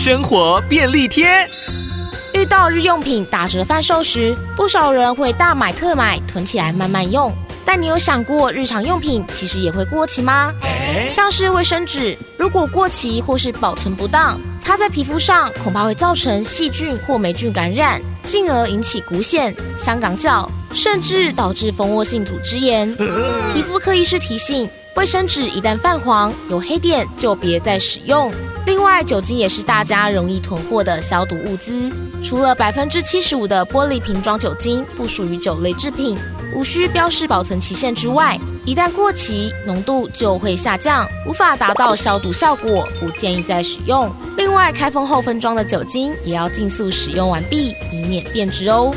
生活便利贴。遇到日用品打折贩售时，不少人会大买特买，囤起来慢慢用。但你有想过，日常用品其实也会过期吗？像是卫生纸，如果过期或是保存不当，擦在皮肤上，恐怕会造成细菌或霉菌感染，进而引起骨癣、香港脚，甚至导致蜂窝性组织炎。皮肤科医师提醒，卫生纸一旦泛黄、有黑点，就别再使用。另外，酒精也是大家容易囤货的消毒物资。除了百分之七十五的玻璃瓶装酒精不属于酒类制品，无需标示保存期限之外，一旦过期，浓度就会下降，无法达到消毒效果，不建议再使用。另外，开封后分装的酒精也要尽速使用完毕，以免变质哦。